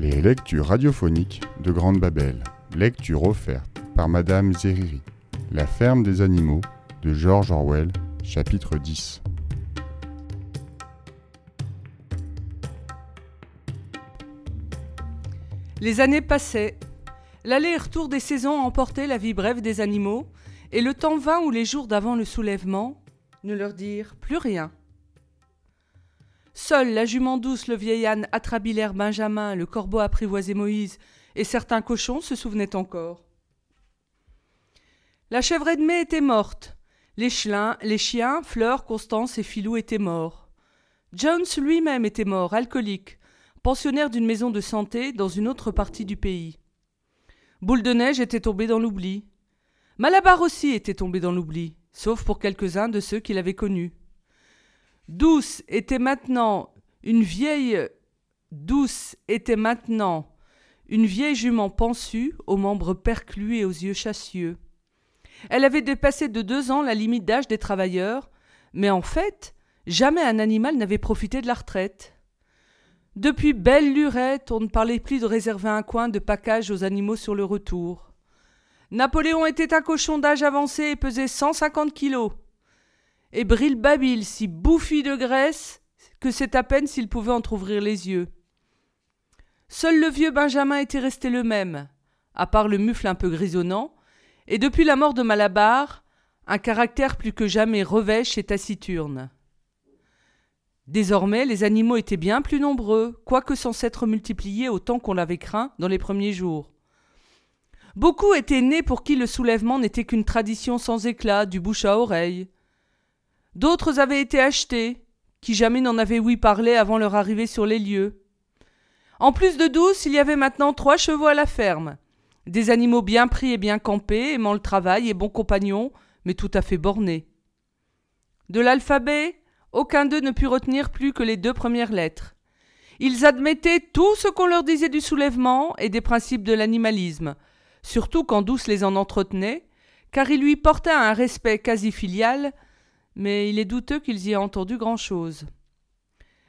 Les lectures radiophoniques de Grande Babel. Lecture offerte par Madame Zeriri. La ferme des animaux de George Orwell, chapitre 10. Les années passaient. L'aller et retour des saisons emportait la vie brève des animaux, et le temps vint où les jours d'avant le soulèvement ne leur dirent plus rien. Seule la jument douce, le vieil âne atrabilaire Benjamin, le corbeau apprivoisé Moïse et certains cochons se souvenaient encore. La chèvre Edmée était morte. Les, chiens, les chiens, Fleur, Constance et Filou étaient morts. Jones lui-même était mort, alcoolique, pensionnaire d'une maison de santé dans une autre partie du pays. Boule de neige était tombé dans l'oubli. Malabar aussi était tombé dans l'oubli, sauf pour quelques-uns de ceux qui l'avaient connu. Douce était maintenant une vieille douce était maintenant une vieille jument pensue, aux membres perclus et aux yeux chassieux. Elle avait dépassé de deux ans la limite d'âge des travailleurs, mais en fait, jamais un animal n'avait profité de la retraite. Depuis belle lurette, on ne parlait plus de réserver un coin de package aux animaux sur le retour. Napoléon était un cochon d'âge avancé et pesait cent cinquante kilos. Et Babil si bouffi de graisse que c'est à peine s'il pouvait entr'ouvrir les yeux. Seul le vieux Benjamin était resté le même, à part le mufle un peu grisonnant, et depuis la mort de Malabar, un caractère plus que jamais revêche et taciturne. Désormais, les animaux étaient bien plus nombreux, quoique sans s'être multipliés autant qu'on l'avait craint dans les premiers jours. Beaucoup étaient nés pour qui le soulèvement n'était qu'une tradition sans éclat, du bouche à oreille. D'autres avaient été achetés, qui jamais n'en avaient ouï parler avant leur arrivée sur les lieux. En plus de douce, il y avait maintenant trois chevaux à la ferme. Des animaux bien pris et bien campés, aimant le travail et bons compagnons, mais tout à fait bornés. De l'alphabet, aucun d'eux ne put retenir plus que les deux premières lettres. Ils admettaient tout ce qu'on leur disait du soulèvement et des principes de l'animalisme, surtout quand Douce les en entretenait, car il lui portait un respect quasi filial, mais il est douteux qu'ils y aient entendu grand-chose.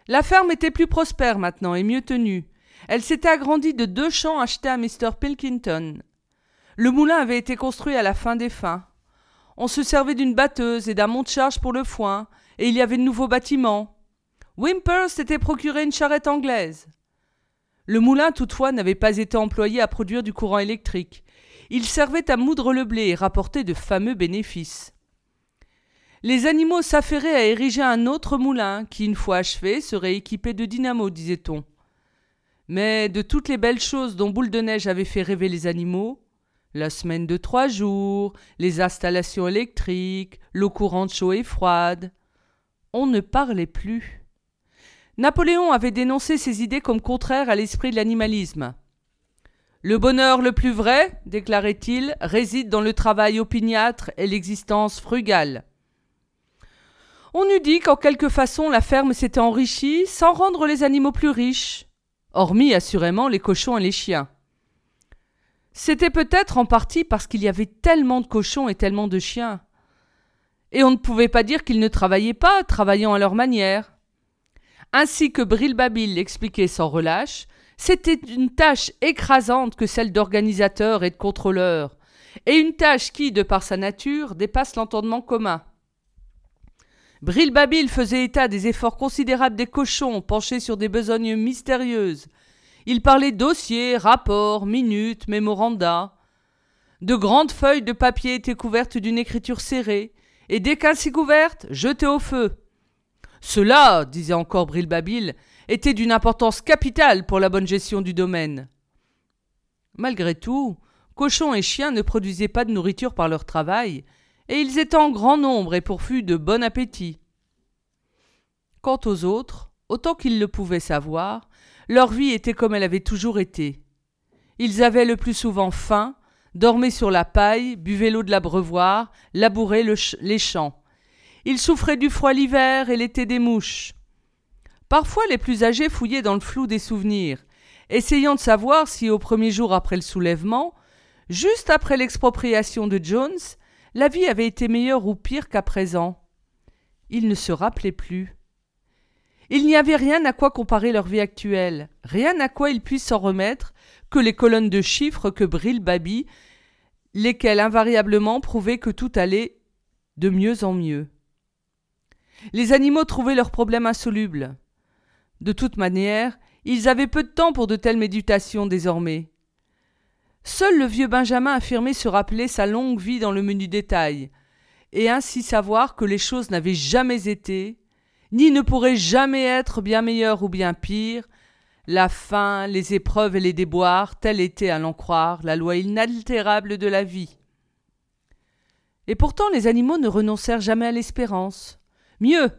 La ferme était plus prospère maintenant et mieux tenue, elle s'était agrandie de deux champs achetés à Mr. Pilkington. Le moulin avait été construit à la fin des fins. On se servait d'une batteuse et d'un monte-charge pour le foin, et il y avait de nouveaux bâtiments. Wimper s'était procuré une charrette anglaise. Le moulin, toutefois, n'avait pas été employé à produire du courant électrique. Il servait à moudre le blé et rapportait de fameux bénéfices. Les animaux s'affairaient à ériger un autre moulin qui, une fois achevé, serait équipé de dynamo, disait-on. Mais de toutes les belles choses dont Boule de Neige avait fait rêver les animaux, la semaine de trois jours, les installations électriques, l'eau courante chaude et froide, on ne parlait plus. Napoléon avait dénoncé ces idées comme contraires à l'esprit de l'animalisme. Le bonheur le plus vrai, déclarait-il, réside dans le travail opiniâtre et l'existence frugale. On eût dit qu'en quelque façon la ferme s'était enrichie sans rendre les animaux plus riches, hormis assurément les cochons et les chiens. C'était peut-être en partie parce qu'il y avait tellement de cochons et tellement de chiens. Et on ne pouvait pas dire qu'ils ne travaillaient pas, travaillant à leur manière. Ainsi que Brilbabil l'expliquait sans relâche, c'était une tâche écrasante que celle d'organisateur et de contrôleur, et une tâche qui, de par sa nature, dépasse l'entendement commun. Brilbabil faisait état des efforts considérables des cochons penchés sur des besognes mystérieuses. Il parlait dossiers, rapports, minutes, mémoranda. De grandes feuilles de papier étaient couvertes d'une écriture serrée, et dès qu'ainsi couvertes, jetées au feu. Cela, disait encore Brilbabil, était d'une importance capitale pour la bonne gestion du domaine. Malgré tout, cochons et chiens ne produisaient pas de nourriture par leur travail, et ils étaient en grand nombre et pourfus de bon appétit. Quant aux autres, autant qu'ils le pouvaient savoir, leur vie était comme elle avait toujours été. Ils avaient le plus souvent faim, dormaient sur la paille, buvaient l'eau de l'abreuvoir, labouraient les champs. Ils souffraient du froid l'hiver et l'été des mouches. Parfois les plus âgés fouillaient dans le flou des souvenirs, essayant de savoir si au premier jour après le soulèvement, juste après l'expropriation de Jones, la vie avait été meilleure ou pire qu'à présent. Il ne se rappelait plus. Il n'y avait rien à quoi comparer leur vie actuelle, rien à quoi ils puissent s'en remettre que les colonnes de chiffres que brille Baby, lesquelles invariablement prouvaient que tout allait de mieux en mieux. Les animaux trouvaient leurs problèmes insolubles. De toute manière, ils avaient peu de temps pour de telles méditations désormais. Seul le vieux Benjamin affirmait se rappeler sa longue vie dans le menu détail, et ainsi savoir que les choses n'avaient jamais été, ni ne pourraient jamais être bien meilleures ou bien pires, la faim, les épreuves et les déboires, telle était, à l'en croire, la loi inaltérable de la vie. Et pourtant les animaux ne renoncèrent jamais à l'espérance. Mieux,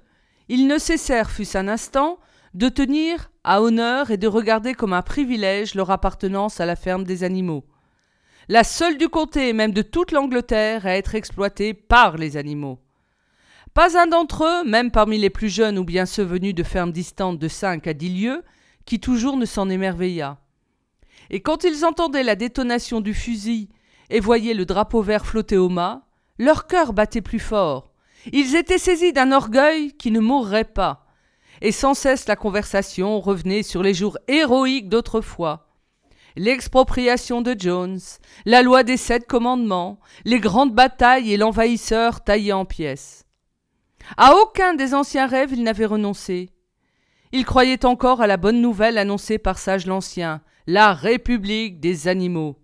ils ne cessèrent, fût-ce un instant, de tenir à honneur et de regarder comme un privilège leur appartenance à la ferme des animaux. La seule du comté et même de toute l'Angleterre à être exploitée par les animaux. Pas un d'entre eux, même parmi les plus jeunes ou bien ceux venus de fermes distantes de cinq à dix lieues, qui toujours ne s'en émerveilla. Et quand ils entendaient la détonation du fusil et voyaient le drapeau vert flotter au mât, leur cœur battait plus fort. Ils étaient saisis d'un orgueil qui ne mourrait pas, et sans cesse la conversation revenait sur les jours héroïques d'autrefois. L'expropriation de Jones, la loi des sept commandements, les grandes batailles et l'envahisseur taillé en pièces. À aucun des anciens rêves il n'avait renoncé. Il croyait encore à la bonne nouvelle annoncée par Sage l'Ancien, la République des animaux.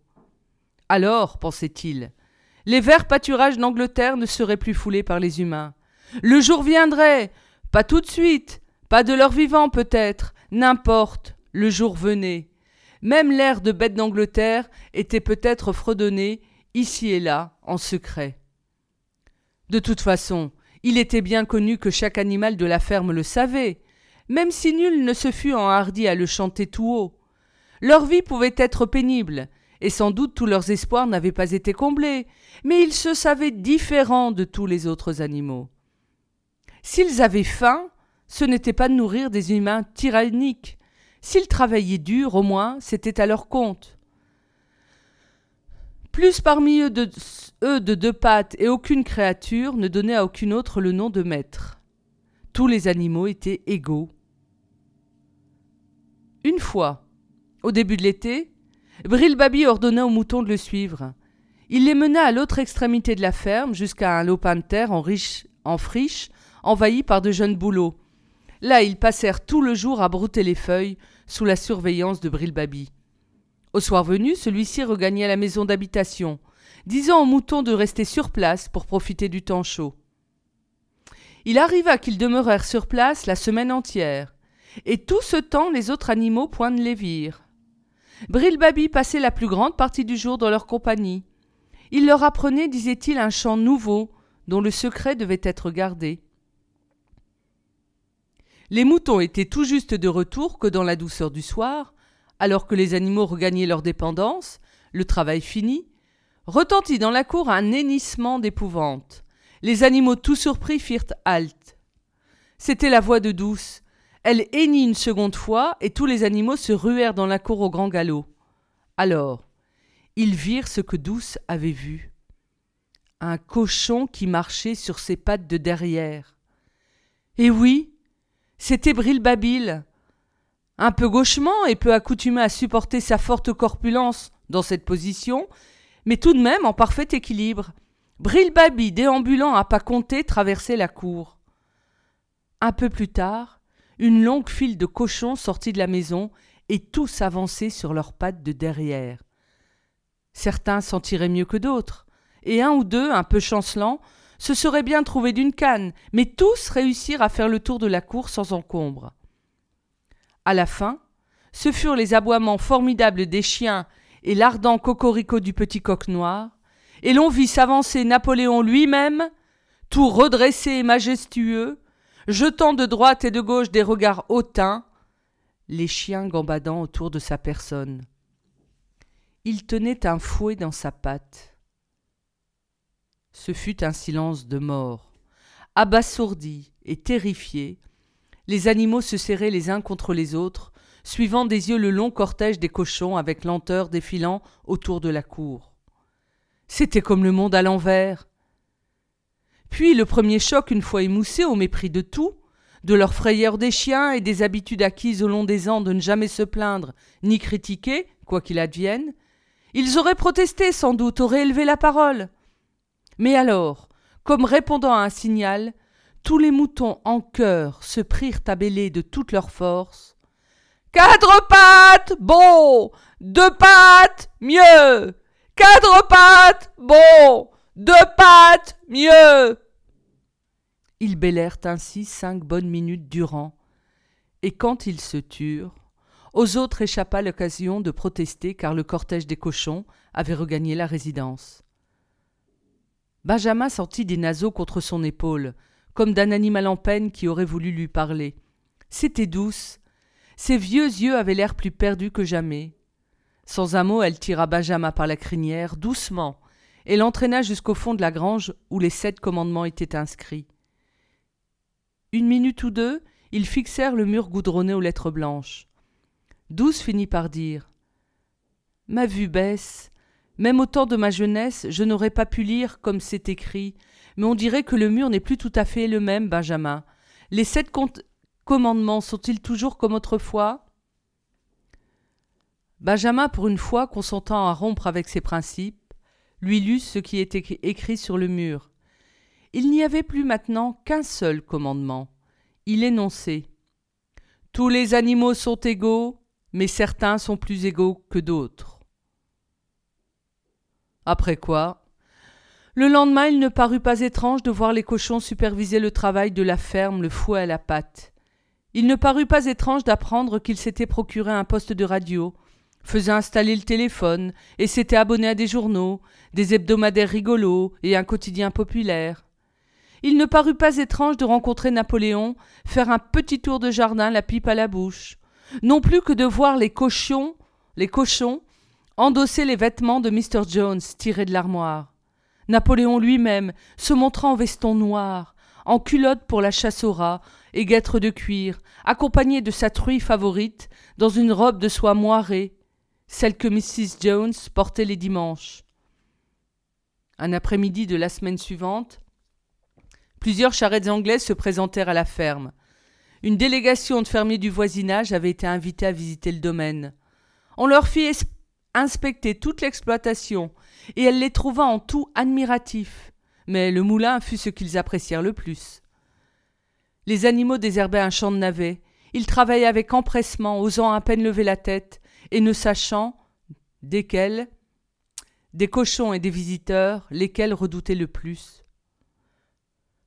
Alors, pensait-il, les verts pâturages d'Angleterre ne seraient plus foulés par les humains. Le jour viendrait, pas tout de suite, pas de leur vivant peut-être, n'importe, le jour venait. Même l'air de bête d'Angleterre était peut-être fredonné, ici et là, en secret. De toute façon, il était bien connu que chaque animal de la ferme le savait, même si nul ne se fût enhardi à le chanter tout haut. Leur vie pouvait être pénible, et sans doute tous leurs espoirs n'avaient pas été comblés, mais ils se savaient différents de tous les autres animaux. S'ils avaient faim, ce n'était pas de nourrir des humains tyranniques. S'ils travaillaient dur, au moins, c'était à leur compte. Plus parmi eux de, eux de deux pattes et aucune créature ne donnait à aucune autre le nom de maître. Tous les animaux étaient égaux. Une fois, au début de l'été, Brilbabi ordonna aux moutons de le suivre. Il les mena à l'autre extrémité de la ferme, jusqu'à un lopin de terre en, en friche, envahi par de jeunes bouleaux, Là, ils passèrent tout le jour à brouter les feuilles, sous la surveillance de Brilbabi. Au soir venu, celui-ci regagna la maison d'habitation, disant aux moutons de rester sur place pour profiter du temps chaud. Il arriva qu'ils demeurèrent sur place la semaine entière, et tout ce temps les autres animaux point les virent. Brilbabi passait la plus grande partie du jour dans leur compagnie. Il leur apprenait, disait-il, un chant nouveau, dont le secret devait être gardé. Les moutons étaient tout juste de retour que dans la douceur du soir, alors que les animaux regagnaient leur dépendance, le travail fini, retentit dans la cour un hennissement d'épouvante. Les animaux tout surpris firent halte. C'était la voix de Douce. Elle hennit une seconde fois, et tous les animaux se ruèrent dans la cour au grand galop. Alors, ils virent ce que Douce avait vu. Un cochon qui marchait sur ses pattes de derrière. Et oui, c'était Brilbabil. Un peu gauchement et peu accoutumé à supporter sa forte corpulence dans cette position, mais tout de même en parfait équilibre. Brilbabi, déambulant à pas compter, traversait la cour. Un peu plus tard, une longue file de cochons sortit de la maison et tous avançaient sur leurs pattes de derrière. Certains s'en tiraient mieux que d'autres, et un ou deux, un peu chancelants, se seraient bien trouvés d'une canne, mais tous réussirent à faire le tour de la cour sans encombre. À la fin, ce furent les aboiements formidables des chiens et l'ardent cocorico du petit coq noir, et l'on vit s'avancer Napoléon lui-même, tout redressé et majestueux, jetant de droite et de gauche des regards hautains, les chiens gambadant autour de sa personne. Il tenait un fouet dans sa patte. Ce fut un silence de mort. Abasourdis et terrifiés, les animaux se serraient les uns contre les autres, suivant des yeux le long cortège des cochons avec lenteur défilant autour de la cour. C'était comme le monde à l'envers. Puis le premier choc, une fois émoussé au mépris de tout, de leur frayeur des chiens et des habitudes acquises au long des ans de ne jamais se plaindre ni critiquer, quoi qu'il advienne, ils auraient protesté sans doute, auraient élevé la parole. Mais alors, comme répondant à un signal, tous les moutons en chœur se prirent à bêler de toute leur force. Quatre pattes, bon. Deux pattes, mieux. Quatre pattes, bon. Deux pattes, mieux. Ils bêlèrent ainsi cinq bonnes minutes durant, et quand ils se turent, aux autres échappa l'occasion de protester car le cortège des cochons avait regagné la résidence. Benjamin sortit des naseaux contre son épaule, comme d'un animal en peine qui aurait voulu lui parler. C'était douce. Ses vieux yeux avaient l'air plus perdus que jamais. Sans un mot, elle tira Benjamin par la crinière, doucement, et l'entraîna jusqu'au fond de la grange où les sept commandements étaient inscrits. Une minute ou deux, ils fixèrent le mur goudronné aux lettres blanches. Douce finit par dire Ma vue baisse. Même au temps de ma jeunesse, je n'aurais pas pu lire comme c'est écrit, mais on dirait que le mur n'est plus tout à fait le même, Benjamin. Les sept commandements sont-ils toujours comme autrefois? Benjamin, pour une fois consentant à rompre avec ses principes, lui lut ce qui était écrit sur le mur. Il n'y avait plus maintenant qu'un seul commandement. Il énonçait Tous les animaux sont égaux, mais certains sont plus égaux que d'autres. Après quoi, le lendemain, il ne parut pas étrange de voir les cochons superviser le travail de la ferme, le fouet à la patte. Il ne parut pas étrange d'apprendre qu'il s'était procuré un poste de radio, faisait installer le téléphone et s'était abonné à des journaux, des hebdomadaires rigolos et un quotidien populaire. Il ne parut pas étrange de rencontrer Napoléon, faire un petit tour de jardin, la pipe à la bouche, non plus que de voir les cochons, les cochons, endosser les vêtements de Mr. Jones tirés de l'armoire. Napoléon lui-même, se montrant en veston noir, en culotte pour la chasse aux rats et guêtre de cuir, accompagné de sa truie favorite, dans une robe de soie moirée, celle que Mrs. Jones portait les dimanches. Un après-midi de la semaine suivante, Plusieurs charrettes anglaises se présentèrent à la ferme. Une délégation de fermiers du voisinage avait été invitée à visiter le domaine. On leur fit inspecter toute l'exploitation, et elle les trouva en tout admiratifs. Mais le moulin fut ce qu'ils apprécièrent le plus. Les animaux désherbaient un champ de navets. Ils travaillaient avec empressement, osant à peine lever la tête, et ne sachant, desquels, des cochons et des visiteurs, lesquels redoutaient le plus.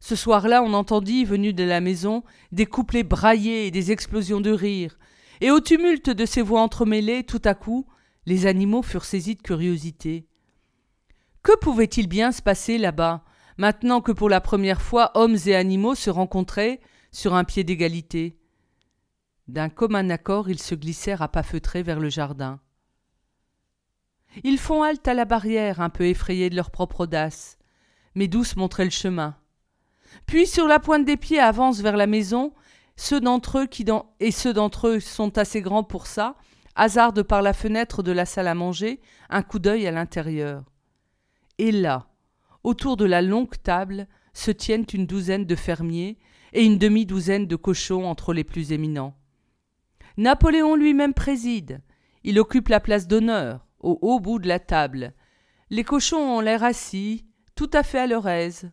Ce soir-là, on entendit, venu de la maison, des couplets braillés et des explosions de rire, et au tumulte de ces voix entremêlées, tout à coup, les animaux furent saisis de curiosité. Que pouvait-il bien se passer là-bas, maintenant que pour la première fois hommes et animaux se rencontraient sur un pied d'égalité? D'un commun accord, ils se glissèrent à pas feutrés vers le jardin. Ils font halte à la barrière, un peu effrayés de leur propre audace, mais Douce montrait le chemin. Puis sur la pointe des pieds avancent vers la maison, ceux d'entre eux qui dans... et ceux d'entre eux sont assez grands pour ça, hasardent par la fenêtre de la salle à manger un coup d'œil à l'intérieur. Et là, autour de la longue table, se tiennent une douzaine de fermiers et une demi-douzaine de cochons entre les plus éminents. Napoléon lui-même préside. Il occupe la place d'honneur, au haut bout de la table. Les cochons ont l'air assis, tout à fait à leur aise.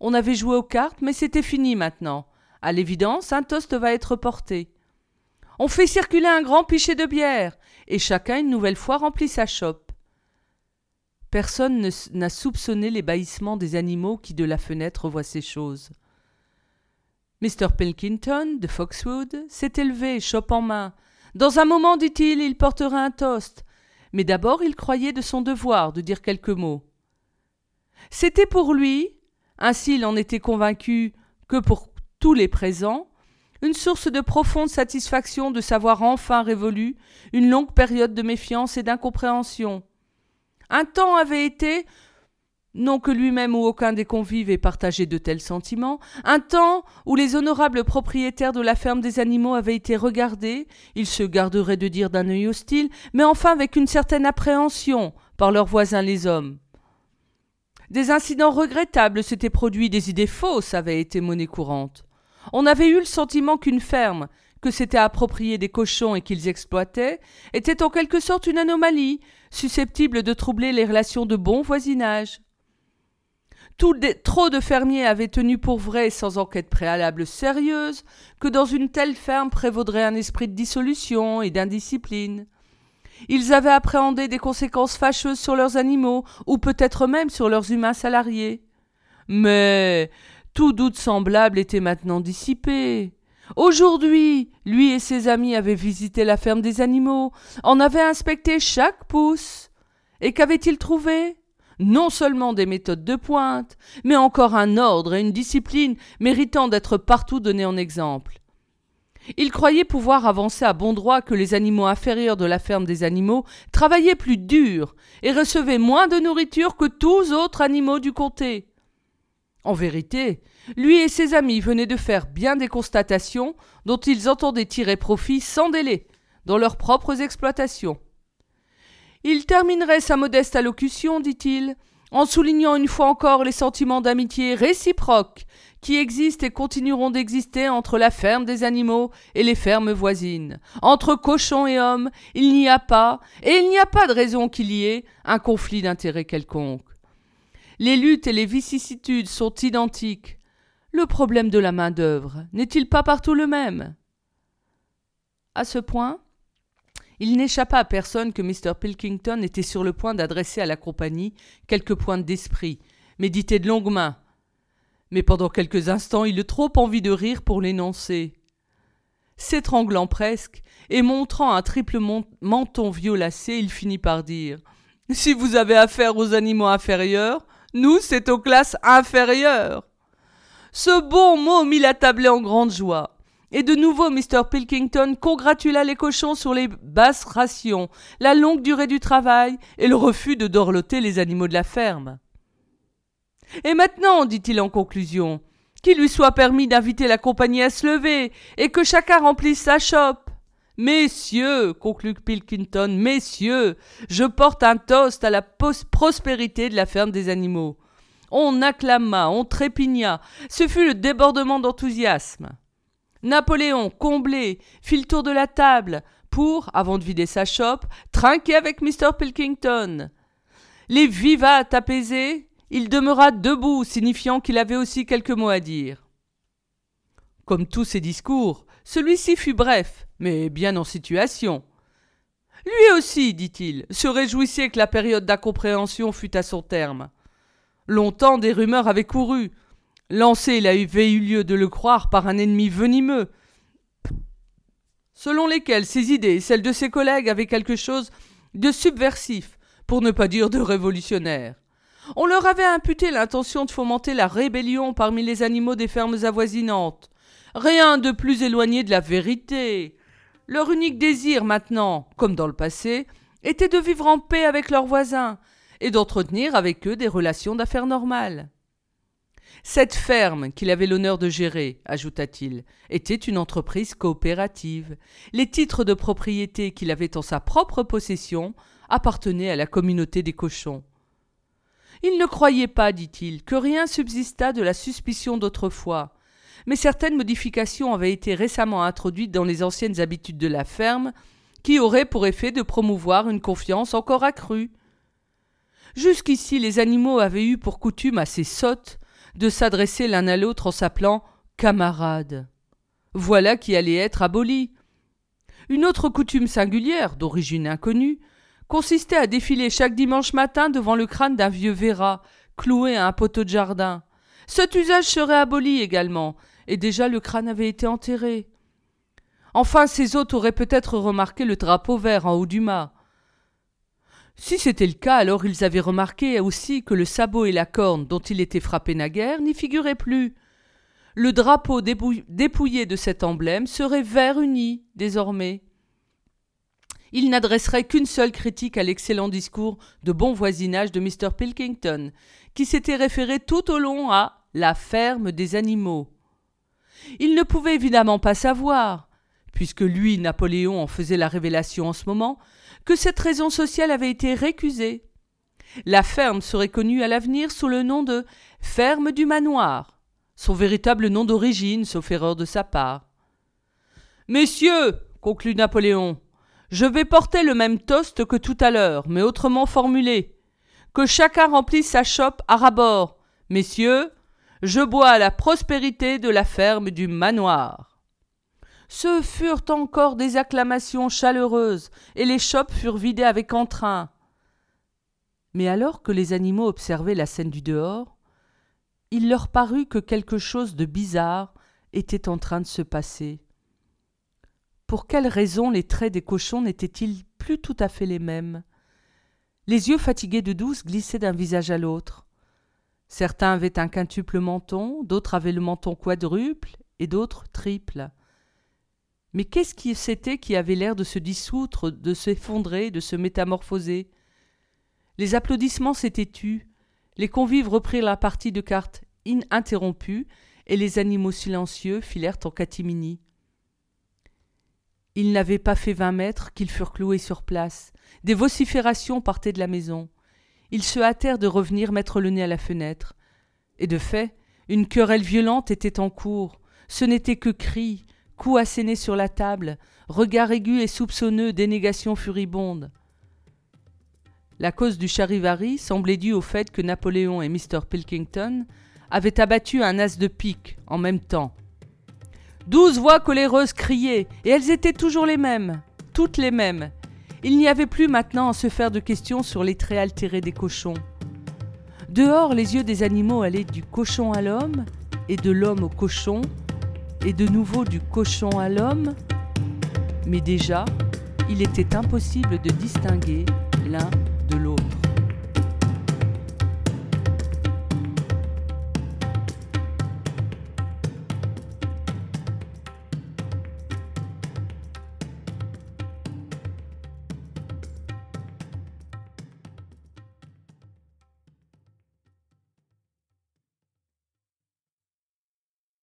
On avait joué aux cartes, mais c'était fini maintenant. À l'évidence, un toast va être porté. On fait circuler un grand pichet de bière, et chacun une nouvelle fois remplit sa chope. Personne n'a soupçonné les bâillissements des animaux qui de la fenêtre voient ces choses. Mr. Pilkington, de Foxwood, s'est élevé, chope en main. Dans un moment, dit-il, il portera un toast. Mais d'abord, il croyait de son devoir de dire quelques mots. C'était pour lui, ainsi il en était convaincu que pour tous les présents, une source de profonde satisfaction de savoir enfin révolu une longue période de méfiance et d'incompréhension. Un temps avait été, non que lui-même ou aucun des convives ait partagé de tels sentiments, un temps où les honorables propriétaires de la ferme des animaux avaient été regardés, ils se garderaient de dire d'un œil hostile, mais enfin avec une certaine appréhension par leurs voisins les hommes. Des incidents regrettables s'étaient produits, des idées fausses avaient été monnaie courante. On avait eu le sentiment qu'une ferme, que s'étaient appropriée des cochons et qu'ils exploitaient, était en quelque sorte une anomalie, susceptible de troubler les relations de bon voisinage. Trop de fermiers avaient tenu pour vrai, sans enquête préalable sérieuse, que dans une telle ferme prévaudrait un esprit de dissolution et d'indiscipline. Ils avaient appréhendé des conséquences fâcheuses sur leurs animaux, ou peut-être même sur leurs humains salariés. Mais tout doute semblable était maintenant dissipé. Aujourd'hui, lui et ses amis avaient visité la ferme des animaux, en avaient inspecté chaque pouce. Et qu'avaient-ils trouvé? Non seulement des méthodes de pointe, mais encore un ordre et une discipline méritant d'être partout donnés en exemple. Ils croyaient pouvoir avancer à bon droit que les animaux inférieurs de la ferme des animaux travaillaient plus dur et recevaient moins de nourriture que tous autres animaux du comté. En vérité, lui et ses amis venaient de faire bien des constatations dont ils entendaient tirer profit sans délai dans leurs propres exploitations. Il terminerait sa modeste allocution, dit-il, en soulignant une fois encore les sentiments d'amitié réciproques qui existent et continueront d'exister entre la ferme des animaux et les fermes voisines. Entre cochons et hommes, il n'y a pas, et il n'y a pas de raison qu'il y ait, un conflit d'intérêts quelconque. Les luttes et les vicissitudes sont identiques. Le problème de la main-d'œuvre n'est-il pas partout le même? À ce point, il n'échappa à personne que Mr. Pilkington était sur le point d'adresser à la compagnie quelques points d'esprit, médités de longue main. Mais pendant quelques instants, il eut trop envie de rire pour l'énoncer. S'étranglant presque, et montrant un triple menton violacé, il finit par dire Si vous avez affaire aux animaux inférieurs, nous, c'est aux classes inférieures. Ce bon mot mit la tablée en grande joie. Et de nouveau, Mr. Pilkington congratula les cochons sur les basses rations, la longue durée du travail et le refus de dorloter les animaux de la ferme. Et maintenant, dit-il en conclusion, qu'il lui soit permis d'inviter la compagnie à se lever et que chacun remplisse sa chope. Messieurs, conclut Pilkington, messieurs, je porte un toast à la prospérité de la ferme des animaux. On acclama, on trépigna, ce fut le débordement d'enthousiasme. Napoléon, comblé, fit le tour de la table pour, avant de vider sa chope, trinquer avec Mr. Pilkington. Les vivats apaisés, il demeura debout, signifiant qu'il avait aussi quelques mots à dire. Comme tous ses discours, celui-ci fut bref, mais bien en situation. Lui aussi, dit-il, se réjouissait que la période d'incompréhension fût à son terme. Longtemps des rumeurs avaient couru. Lancé, il avait eu lieu de le croire par un ennemi venimeux, selon lesquels ses idées et celles de ses collègues avaient quelque chose de subversif, pour ne pas dire de révolutionnaire. On leur avait imputé l'intention de fomenter la rébellion parmi les animaux des fermes avoisinantes, Rien de plus éloigné de la vérité. Leur unique désir maintenant, comme dans le passé, était de vivre en paix avec leurs voisins et d'entretenir avec eux des relations d'affaires normales. Cette ferme qu'il avait l'honneur de gérer, ajouta-t-il, était une entreprise coopérative. Les titres de propriété qu'il avait en sa propre possession appartenaient à la communauté des cochons. Il ne croyait pas, dit-il, que rien subsistât de la suspicion d'autrefois, mais certaines modifications avaient été récemment introduites dans les anciennes habitudes de la ferme, qui auraient pour effet de promouvoir une confiance encore accrue. Jusqu'ici les animaux avaient eu pour coutume assez sotte de s'adresser l'un à l'autre en s'appelant camarades. Voilà qui allait être aboli. Une autre coutume singulière, d'origine inconnue, consistait à défiler chaque dimanche matin devant le crâne d'un vieux verra, cloué à un poteau de jardin. Cet usage serait aboli également, et déjà le crâne avait été enterré. Enfin, ces hôtes auraient peut-être remarqué le drapeau vert en haut du mât. Si c'était le cas, alors ils avaient remarqué aussi que le sabot et la corne dont il était frappé naguère n'y figuraient plus. Le drapeau dépouillé de cet emblème serait vert uni désormais. Il n'adresserait qu'une seule critique à l'excellent discours de bon voisinage de Mr. Pilkington, qui s'était référé tout au long à la ferme des animaux. Il ne pouvait évidemment pas savoir, puisque lui, Napoléon, en faisait la révélation en ce moment, que cette raison sociale avait été récusée. La ferme serait connue à l'avenir sous le nom de ferme du manoir, son véritable nom d'origine, sauf erreur de sa part. Messieurs, conclut Napoléon, je vais porter le même toast que tout à l'heure, mais autrement formulé. Que chacun remplisse sa chope à rabord. Messieurs, je bois à la prospérité de la ferme du manoir. Ce furent encore des acclamations chaleureuses, et les chopes furent vidées avec entrain. Mais alors que les animaux observaient la scène du dehors, il leur parut que quelque chose de bizarre était en train de se passer. Pour quelle raison les traits des cochons n'étaient-ils plus tout à fait les mêmes? Les yeux fatigués de douce glissaient d'un visage à l'autre. Certains avaient un quintuple menton, d'autres avaient le menton quadruple, et d'autres triple. Mais qu'est-ce qui c'était qui avait l'air de se dissoudre, de s'effondrer, de se métamorphoser? Les applaudissements s'étaient tus, les convives reprirent la partie de cartes ininterrompue, et les animaux silencieux filèrent en catimini. Ils n'avaient pas fait vingt mètres qu'ils furent cloués sur place. Des vociférations partaient de la maison. Ils se hâtèrent de revenir mettre le nez à la fenêtre. Et de fait, une querelle violente était en cours. Ce n'était que cris, coups assénés sur la table, regards aigus et soupçonneux, dénégations furibondes. La cause du charivari semblait due au fait que Napoléon et Mr. Pilkington avaient abattu un as de pique en même temps. Douze voix coléreuses criaient, et elles étaient toujours les mêmes, toutes les mêmes. Il n'y avait plus maintenant à se faire de questions sur les traits altérés des cochons. Dehors, les yeux des animaux allaient du cochon à l'homme, et de l'homme au cochon, et de nouveau du cochon à l'homme. Mais déjà, il était impossible de distinguer l'un